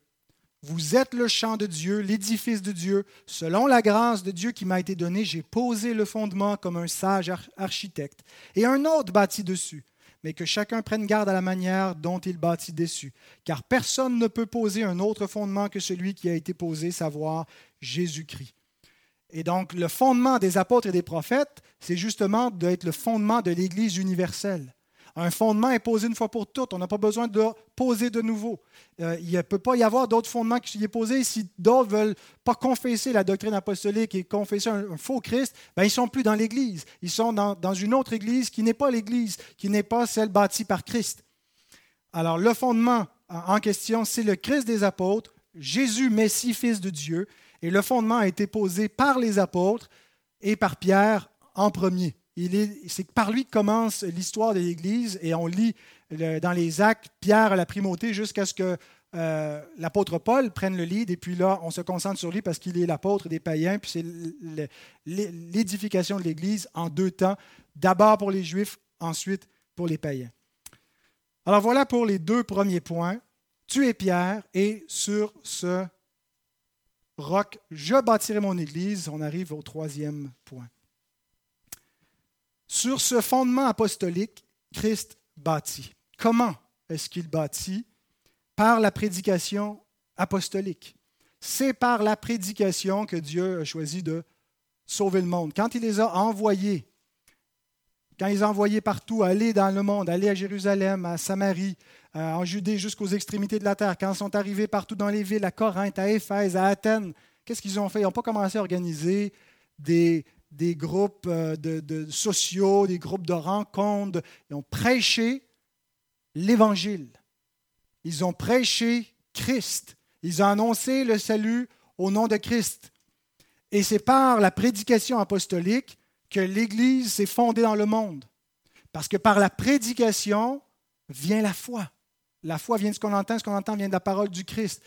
Vous êtes le champ de Dieu, l'édifice de Dieu. Selon la grâce de Dieu qui m'a été donnée, j'ai posé le fondement comme un sage architecte. Et un autre bâtit dessus. mais que chacun prenne garde à la manière dont il bâtit dessus. Car personne ne peut poser un autre fondement que celui qui a été posé, savoir Jésus-Christ. Et donc, le fondement des apôtres et des prophètes, c'est justement d'être le fondement de l'Église universelle. Un fondement est posé une fois pour toutes. On n'a pas besoin de poser de nouveau. Euh, il ne peut pas y avoir d'autres fondements qui sont posés. Si d'autres ne veulent pas confesser la doctrine apostolique et confesser un, faux Christ, ben, ils ne sont plus dans l'Église. Ils sont dans, dans une autre Église qui n'est pas l'Église, qui n'est pas celle bâtie par Christ. Alors, le fondement en question, c'est le Christ des apôtres, Jésus, Messie, Fils de Dieu. Et le fondement a été posé par les apôtres et par Pierre en premier. C'est par lui que commence l'histoire de l'Église et on lit dans les actes Pierre à la primauté jusqu'à ce que euh, l'apôtre Paul prenne le lead et puis là, on se concentre sur lui parce qu'il est l'apôtre des païens, puis c'est l'édification de l'Église en deux temps, d'abord pour les Juifs, ensuite pour les païens. Alors voilà pour les deux premiers points. Tu es Pierre et sur ce roc, je bâtirai mon Église. On arrive au troisième point. Sur ce fondement apostolique, Christ bâtit. Comment est-ce qu'il bâtit? Par la prédication apostolique. C'est par la prédication que Dieu a choisi de sauver le monde. Quand il les a envoyés, quand il les a envoyés partout, aller dans le monde, aller à Jérusalem, à Samarie, euh, en Judée jusqu'aux extrémités de la terre, quand ils sont arrivés partout dans les villes, à Corinthe, à Éphèse, à Athènes, qu'est-ce qu'ils ont fait? Ils n'ont pas commencé à organiser des, des groupes euh, de, sociaux, des groupes de rencontres. Ils ont prêché l'Évangile. Ils ont prêché Christ. Ils ont annoncé le salut au nom de Christ. Et c'est par la prédication apostolique que l'Église s'est fondée dans le monde. Parce que par la prédication vient la foi. La foi vient de ce qu'on entend, ce qu'on entend vient de la parole du Christ.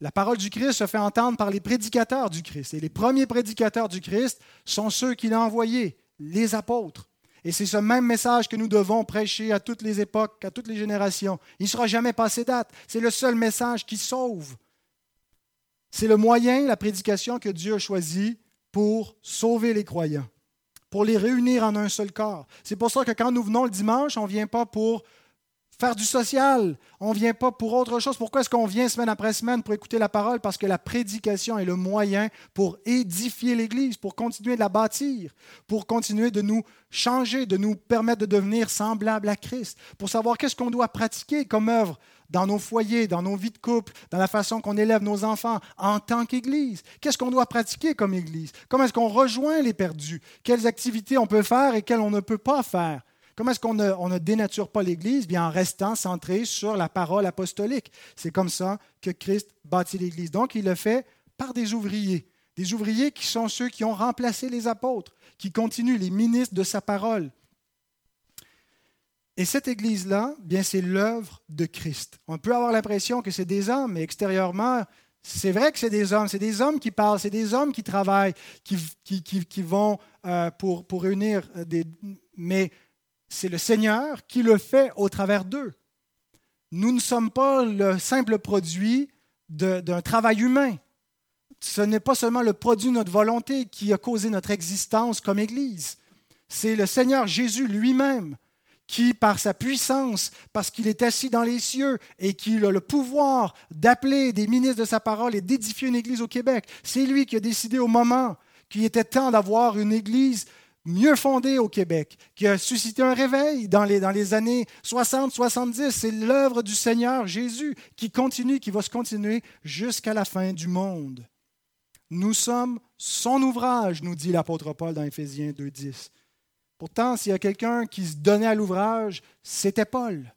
La parole du Christ se fait entendre par les prédicateurs du Christ. Et les premiers prédicateurs du Christ sont ceux qu'il a envoyés, les apôtres. Et c'est ce même message que nous devons prêcher à toutes les époques, à toutes les générations. Il ne sera jamais passé date. C'est le seul message qui sauve. C'est le moyen, la prédication que Dieu a choisi pour sauver les croyants, pour les réunir en un seul corps. C'est pour ça que quand nous venons le dimanche, on ne vient pas pour faire du social. On ne vient pas pour autre chose. Pourquoi est-ce qu'on vient semaine après semaine pour écouter la parole? Parce que la prédication est le moyen pour édifier l'Église, pour continuer de la bâtir, pour continuer de nous changer, de nous permettre de devenir semblables à Christ, pour savoir qu'est-ce qu'on doit pratiquer comme œuvre dans nos foyers, dans nos vies de couple, dans la façon qu'on élève nos enfants en tant qu'Église. Qu'est-ce qu'on doit pratiquer comme Église? Comment est-ce qu'on rejoint les perdus? Quelles activités on peut faire et quelles on ne peut pas faire? Comment est-ce qu'on ne, dénature pas l'Église? Bien en restant centré sur la parole apostolique. C'est comme ça que Christ bâtit l'Église. Donc, il le fait par des ouvriers. Des ouvriers qui sont ceux qui ont remplacé les apôtres, qui continuent les ministres de sa parole. Et cette Église-là, bien, c'est l'œuvre de Christ. On peut avoir l'impression que c'est des hommes, mais extérieurement, c'est vrai que c'est des hommes, c'est des hommes qui parlent, c'est des hommes qui travaillent, qui, vont euh, pour, pour réunir des... Mais c'est le Seigneur qui le fait au travers d'eux. Nous ne sommes pas le simple produit d'un travail humain. Ce n'est pas seulement le produit de notre volonté qui a causé notre existence comme Église. C'est le Seigneur Jésus lui-même qui, par sa puissance, parce qu'il est assis dans les cieux et qu'il a le pouvoir d'appeler des ministres de sa parole et d'édifier une Église au Québec, c'est lui qui a décidé au moment qu'il était temps d'avoir une Église mieux fondé au Québec, qui a suscité un réveil dans les, dans les années 60-70. C'est l'œuvre du Seigneur Jésus qui continue, qui va se continuer jusqu'à la fin du monde. Nous sommes son ouvrage, nous dit l'apôtre Paul dans Éphésiens 2.10. Pourtant, s'il y a quelqu'un qui se donnait à l'ouvrage, c'était Paul.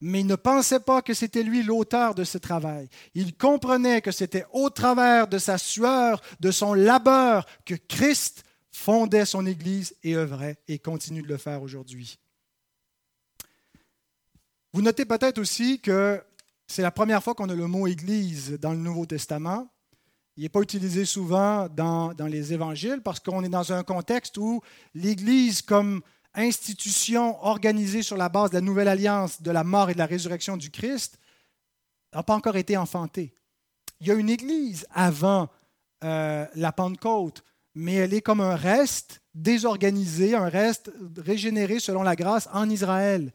Mais il ne pensait pas que c'était lui l'auteur de ce travail. Il comprenait que c'était au travers de sa sueur, de son labeur, que Christ fondait son Église et œuvrait et continue de le faire aujourd'hui. Vous notez peut-être aussi que c'est la première fois qu'on a le mot Église dans le Nouveau Testament. Il n'est pas utilisé souvent dans, les évangiles parce qu'on est dans un contexte où l'Église comme institution organisée sur la base de la nouvelle alliance de la mort et de la résurrection du Christ n'a pas encore été enfantée. Il y a une Église avant euh, la Pentecôte mais elle est comme un reste désorganisé, un reste régénéré selon la grâce en Israël.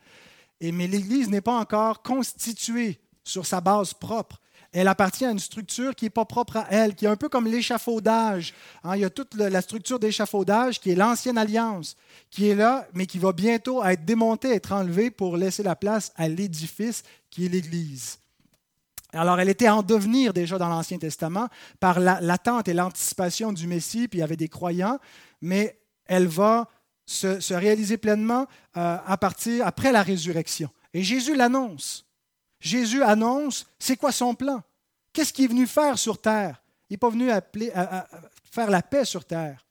Et, mais l'Église n'est pas encore constituée sur sa base propre. Elle appartient à une structure qui n'est pas propre à elle, qui est un peu comme l'échafaudage. Hein. il y a toute la structure d'échafaudage qui est l'ancienne alliance, qui est là, mais qui va bientôt être démontée, être enlevée pour laisser la place à l'édifice qui est l'Église. Alors, elle était en devenir déjà dans l'Ancien Testament par l'attente et l'anticipation du Messie, puis il y avait des croyants, mais elle va se, réaliser pleinement euh, à partir après la résurrection. Et Jésus l'annonce. Jésus annonce, c'est quoi son plan? Qu'est-ce qu'il est venu faire sur terre? Il n'est pas venu appeler, à faire la paix sur terre.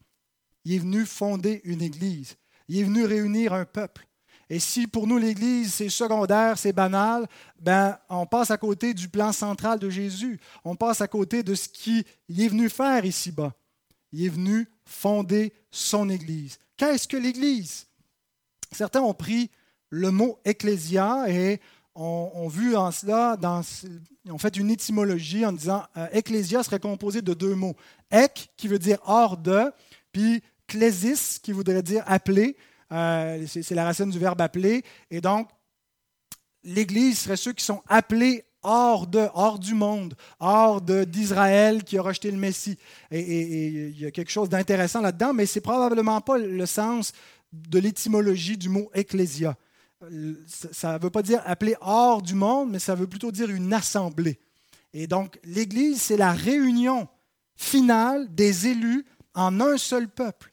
Il est venu fonder une église. Il est venu réunir un peuple. Et si pour nous l'Église c'est secondaire, c'est banal, ben on passe à côté du plan central de Jésus. On passe à côté de ce qu'il est venu faire ici-bas. Il est venu fonder son Église. Qu'est-ce que l'Église? Certains ont pris le mot ecclésia et ont, vu en cela, dans, ont fait une étymologie en disant euh, ecclésia serait composé de deux mots. Ek, qui veut dire hors de, puis klésis, qui voudrait dire appelé. Euh, c'est la racine du verbe appeler. Et donc, l'Église serait ceux qui sont appelés hors de, hors du monde, hors d'Israël qui a rejeté le Messie. Et, il y a quelque chose d'intéressant là-dedans, mais c'est probablement pas le sens de l'étymologie du mot ecclésia. Ça ne veut pas dire appeler hors du monde, mais ça veut plutôt dire une assemblée. Et donc, l'Église, c'est la réunion finale des élus en un seul peuple.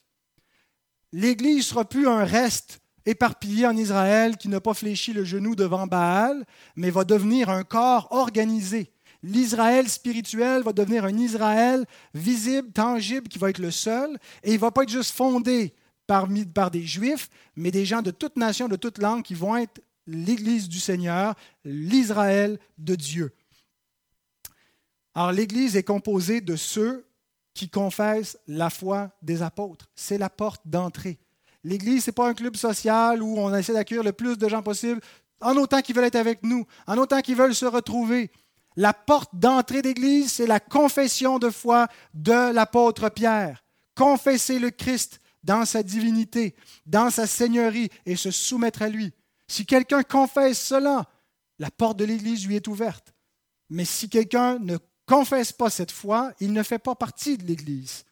L'Église ne sera plus un reste éparpillé en Israël qui n'a pas fléchi le genou devant Baal, mais va devenir un corps organisé. L'Israël spirituel va devenir un Israël visible, tangible, qui va être le seul, et il ne va pas être juste fondé par, des Juifs, mais des gens de toute nation, de toute langue, qui vont être l'Église du Seigneur, l'Israël de Dieu. Alors l'Église est composée de ceux qui confessent la foi des apôtres. C'est la porte d'entrée. L'Église, ce n'est pas un club social où on essaie d'accueillir le plus de gens possible, en autant qu'ils veulent être avec nous, en autant qu'ils veulent se retrouver. La porte d'entrée d'Église, c'est la confession de foi de l'apôtre Pierre. Confesser le Christ dans sa divinité, dans sa seigneurie et se soumettre à lui. Si quelqu'un confesse cela, la porte de l'Église lui est ouverte. Mais si quelqu'un ne confesse pas cette foi, il ne fait pas partie de l'Église.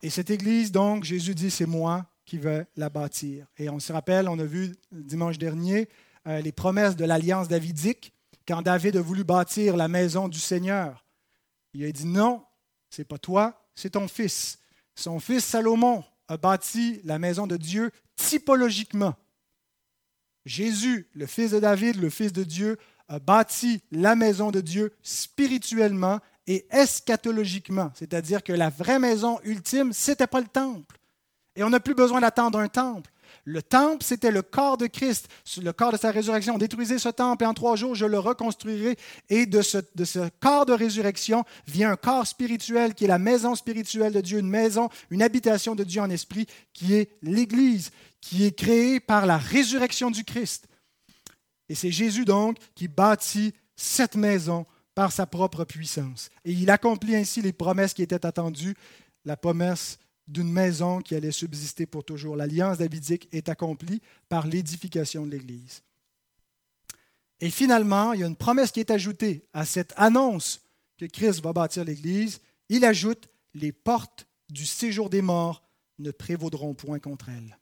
Et cette Église, donc, Jésus dit, c'est moi qui vais la bâtir. Et on se rappelle, on a vu dimanche dernier euh, les promesses de l'alliance davidique, quand David a voulu bâtir la maison du Seigneur. Il a dit, non, c'est pas toi, c'est ton fils. Son fils Salomon a bâti la maison de Dieu typologiquement. Jésus, le fils de David, le fils de Dieu, a bâti la maison de Dieu spirituellement et eschatologiquement, c'est-à-dire que la vraie maison ultime, ce n'était pas le temple. Et on n'a plus besoin d'attendre un temple. Le temple, c'était le corps de Christ, le corps de sa résurrection. Détruisez ce temple et en trois jours, je le reconstruirai. Et de ce corps de résurrection vient un corps spirituel qui est la maison spirituelle de Dieu, une maison, une habitation de Dieu en esprit, qui est l'Église, qui est créée par la résurrection du Christ. Et c'est Jésus donc qui bâtit cette maison par sa propre puissance. Et il accomplit ainsi les promesses qui étaient attendues, la promesse d'une maison qui allait subsister pour toujours. L'alliance davidique est accomplie par l'édification de l'Église. Et finalement, il y a une promesse qui est ajoutée à cette annonce que Christ va bâtir l'Église. Il ajoute, les portes du séjour des morts ne prévaudront point contre elle.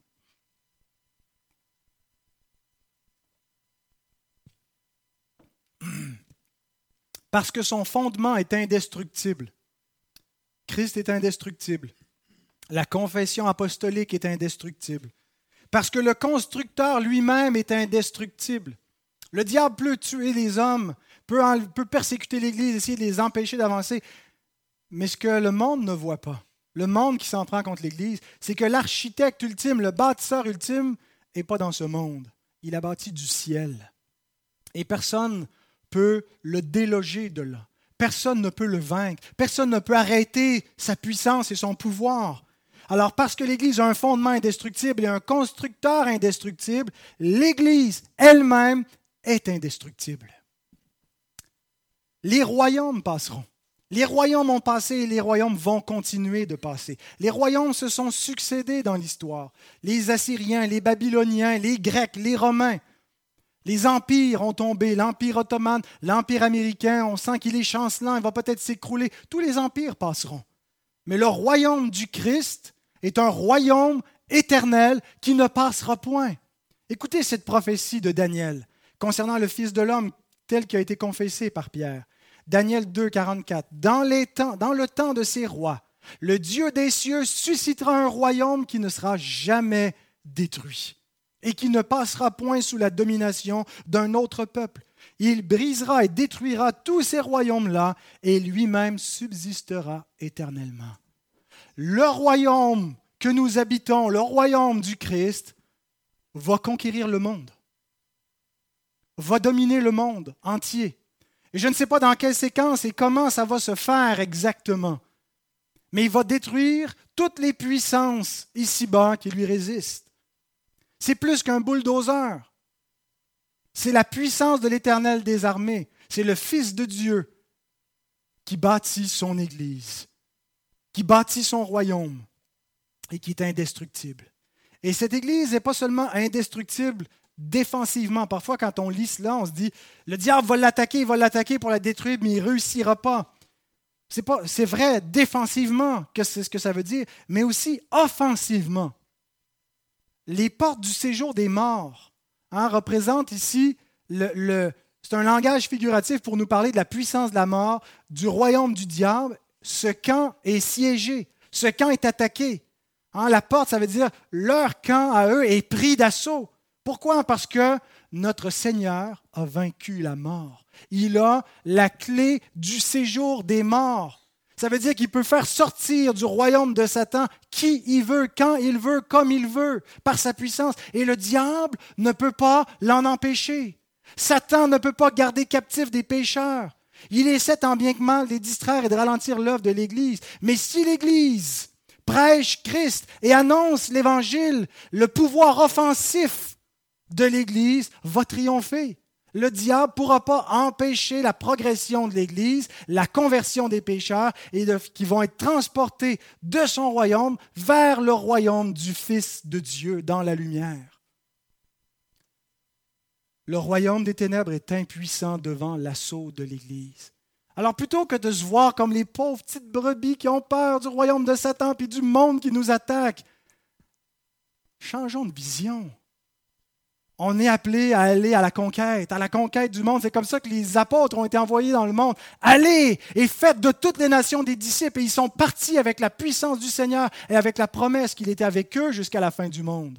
<clears throat> Parce que son fondement est indestructible. Christ est indestructible. La confession apostolique est indestructible. Parce que le constructeur lui-même est indestructible. Le diable peut tuer les hommes, peut, persécuter l'Église, essayer de les empêcher d'avancer. Mais ce que le monde ne voit pas, le monde qui s'en prend contre l'Église, c'est que l'architecte ultime, le bâtisseur ultime, n'est pas dans ce monde. Il a bâti du ciel. Et personne peut le déloger de là. Personne ne peut le vaincre. Personne ne peut arrêter sa puissance et son pouvoir. Alors parce que l'Église a un fondement indestructible et un constructeur indestructible, l'Église elle-même est indestructible. Les royaumes passeront, Les royaumes ont passé et les royaumes vont continuer de passer. Les royaumes se sont succédés dans l'histoire. Les Assyriens, les Babyloniens, les Grecs, les Romains. Les empires ont tombé, l'empire ottoman, l'empire américain, on sent qu'il est chancelant, il va peut-être s'écrouler. Tous les empires passeront. Mais le royaume du Christ est un royaume éternel qui ne passera point. Écoutez cette prophétie de Daniel concernant le Fils de l'homme tel qu'il a été confessé par Pierre. Daniel 2, 44. Dans, les temps, dans le temps de ces rois, le Dieu des cieux suscitera un royaume qui ne sera jamais détruit et qui ne passera point sous la domination d'un autre peuple. Il brisera et détruira tous ces royaumes-là et lui-même subsistera éternellement. Le royaume que nous habitons, le royaume du Christ, va conquérir le monde, va dominer le monde entier. Et je ne sais pas dans quelle séquence et comment ça va se faire exactement. Mais il va détruire toutes les puissances ici-bas qui lui résistent. C'est plus qu'un bulldozer. C'est la puissance de l'Éternel des armées. C'est le Fils de Dieu qui bâtit son Église, qui bâtit son royaume et qui est indestructible. Et cette Église n'est pas seulement indestructible défensivement. Parfois, quand on lit cela, on se dit, le diable va l'attaquer, il va l'attaquer pour la détruire, mais il ne réussira pas. C'est, vrai défensivement que c'est ce que ça veut dire, mais aussi offensivement. Les portes du séjour des morts hein, représentent ici c'est un langage figuratif pour nous parler de la puissance de la mort, du royaume du diable. Ce camp est siégé, ce camp est attaqué. Hein, la porte, ça veut dire leur camp à eux est pris d'assaut. Pourquoi? Parce que notre Seigneur a vaincu la mort. Il a la clé du séjour des morts. Ça veut dire qu'il peut faire sortir du royaume de Satan qui il veut, quand il veut, comme il veut, par sa puissance. Et le diable ne peut pas l'en empêcher. Satan ne peut pas garder captifs des pécheurs. Il essaie tant bien que mal de les distraire et de ralentir l'œuvre de l'Église. Mais si l'Église prêche Christ et annonce l'Évangile, le pouvoir offensif de l'Église va triompher. Le diable ne pourra pas empêcher la progression de l'Église, la conversion des pécheurs, et qui vont être transportés de son royaume vers le royaume du Fils de Dieu dans la lumière. Le royaume des ténèbres est impuissant devant l'assaut de l'Église. Alors plutôt que de se voir comme les pauvres petites brebis qui ont peur du royaume de Satan et du monde qui nous attaque, changeons de vision on est appelé à aller à la conquête, à la conquête du monde. C'est comme ça que les apôtres ont été envoyés dans le monde. Allez et faites de toutes les nations des disciples. Et ils sont partis avec la puissance du Seigneur et avec la promesse qu'il était avec eux jusqu'à la fin du monde.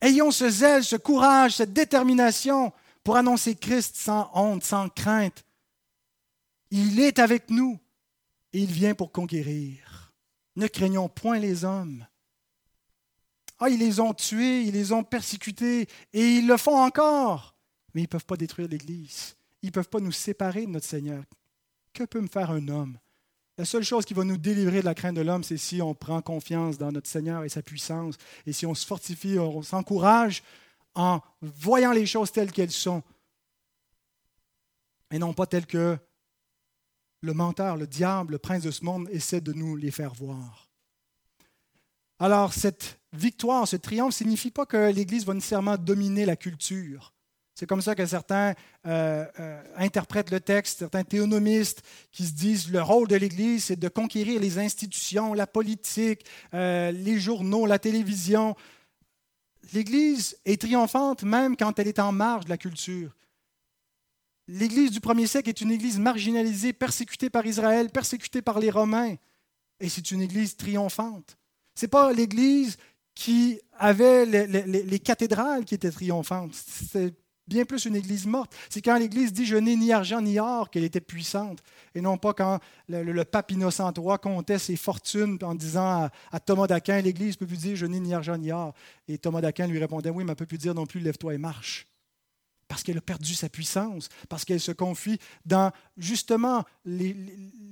Ayons ce zèle, ce courage, cette détermination pour annoncer Christ sans honte, sans crainte. Il est avec nous et il vient pour conquérir. Ne craignons point les hommes, ah, ils les ont tués, ils les ont persécutés, et ils le font encore. Mais ils ne peuvent pas détruire l'Église. Ils ne peuvent pas nous séparer de notre Seigneur. Que peut me faire un homme? La seule chose qui va nous délivrer de la crainte de l'homme, c'est si on prend confiance dans notre Seigneur et sa puissance, et si on se fortifie, on s'encourage en voyant les choses telles qu'elles sont, et non pas telles que le menteur, le diable, le prince de ce monde essaie de nous les faire voir. Alors, cette victoire, ce triomphe, ne signifie pas que l'Église va nécessairement dominer la culture. C'est comme ça que certains euh, euh, interprètent le texte, certains théonomistes qui se disent le rôle de l'Église, c'est de conquérir les institutions, la politique, euh, les journaux, la télévision. L'Église est triomphante même quand elle est en marge de la culture. L'Église du premier siècle est une Église marginalisée, persécutée par Israël, persécutée par les Romains, et c'est une Église triomphante. Ce n'est pas l'Église qui avait les, cathédrales qui étaient triomphantes. C'est bien plus une église morte. C'est quand l'Église dit Je n'ai ni argent ni or qu'elle était puissante. Et non pas quand le, pape Innocent III comptait ses fortunes en disant à, Thomas d'Aquin L'Église peut plus dire Je n'ai ni argent ni or. Et Thomas d'Aquin lui répondait Oui, mais elle peut plus dire non plus Lève-toi et marche. Parce qu'elle a perdu sa puissance, parce qu'elle se confie dans justement les,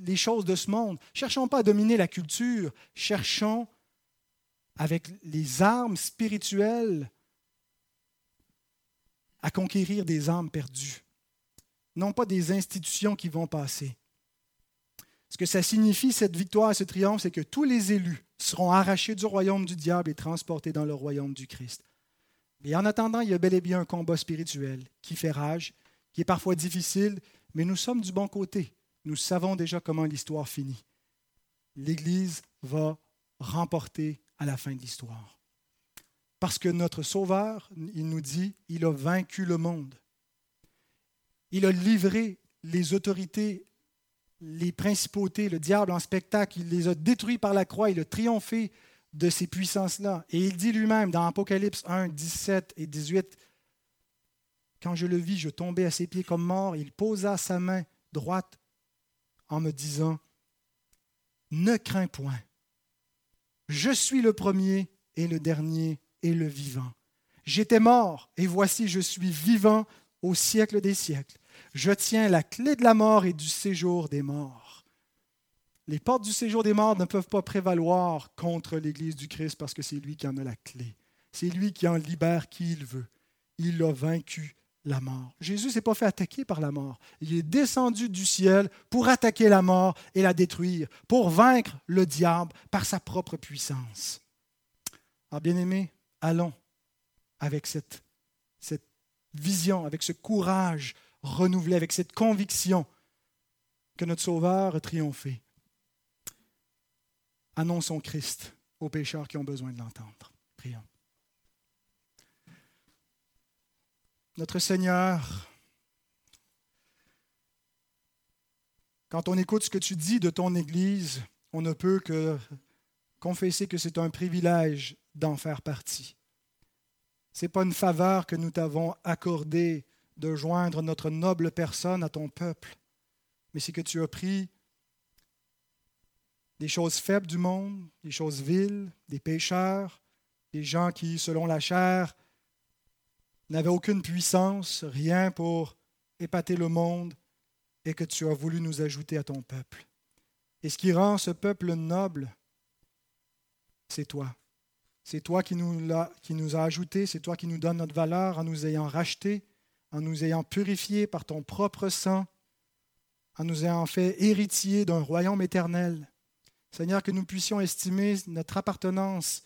les choses de ce monde. Cherchons pas à dominer la culture, cherchons avec les armes spirituelles à conquérir des âmes perdues. non pas des institutions qui vont passer. Ce que ça signifie, cette victoire ce triomphe, c'est que tous les élus seront arrachés du royaume du diable et transportés dans le royaume du Christ. Mais en attendant, il y a bel et bien un combat spirituel qui fait rage, qui est parfois difficile, mais nous sommes du bon côté. Nous savons déjà comment l'histoire finit. L'Église va remporter à la fin de l'histoire. Parce que notre Sauveur, il nous dit, il a vaincu le monde. Il a livré les autorités, les principautés, le diable en spectacle. Il les a détruits par la croix. Il a triomphé de ces puissances-là. Et il dit lui-même dans Apocalypse 1, 17 et 18, Quand je le vis, je tombais à ses pieds comme mort. Il posa sa main droite en me disant, Ne crains point. Je suis le premier et le dernier et le vivant. J'étais mort, et voici je suis vivant au siècle des siècles. Je tiens la clé de la mort et du séjour des morts. Les portes du séjour des morts ne peuvent pas prévaloir contre l'Église du Christ parce que c'est lui qui en a la clé. C'est lui qui en libère qui il veut. Il a vaincu la mort. Jésus s'est pas fait attaquer par la mort. Il est descendu du ciel pour attaquer la mort et la détruire, pour vaincre le diable par sa propre puissance. Alors, bien-aimés, allons avec cette, cette vision, avec ce courage renouvelé, avec cette conviction que notre Sauveur a triomphé. Annonçons Christ aux pécheurs qui ont besoin de l'entendre. Prions. Notre Seigneur, quand on écoute ce que tu dis de ton Église, on ne peut que confesser que c'est un privilège d'en faire partie. Ce n'est pas une faveur que nous t'avons accordée de joindre notre noble personne à ton peuple, mais c'est que tu as pris des choses faibles du monde, des choses viles, des pécheurs, des gens qui, selon la chair, n'avaient aucune puissance, rien pour épater le monde, et que tu as voulu nous ajouter à ton peuple. Et ce qui rend ce peuple noble, c'est toi. C'est toi qui nous, a, qui nous ajoutés, c'est toi qui nous donnes notre valeur en nous ayant rachetés, en nous ayant purifiés par ton propre sang, en nous ayant fait héritiers d'un royaume éternel. Seigneur, que nous puissions estimer notre appartenance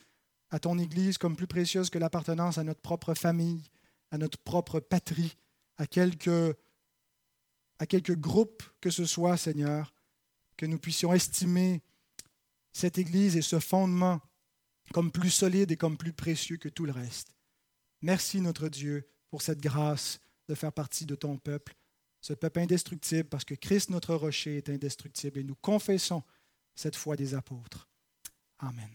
à ton Église comme plus précieuse que l'appartenance à notre propre famille, à notre propre patrie, à quelque, à quelque groupe que ce soit, Seigneur, que nous puissions estimer cette Église et ce fondement comme plus solide et comme plus précieux que tout le reste. Merci notre Dieu pour cette grâce de faire partie de ton peuple, ce peuple indestructible, parce que Christ notre rocher est indestructible et nous confessons cette foi des apôtres. Amen.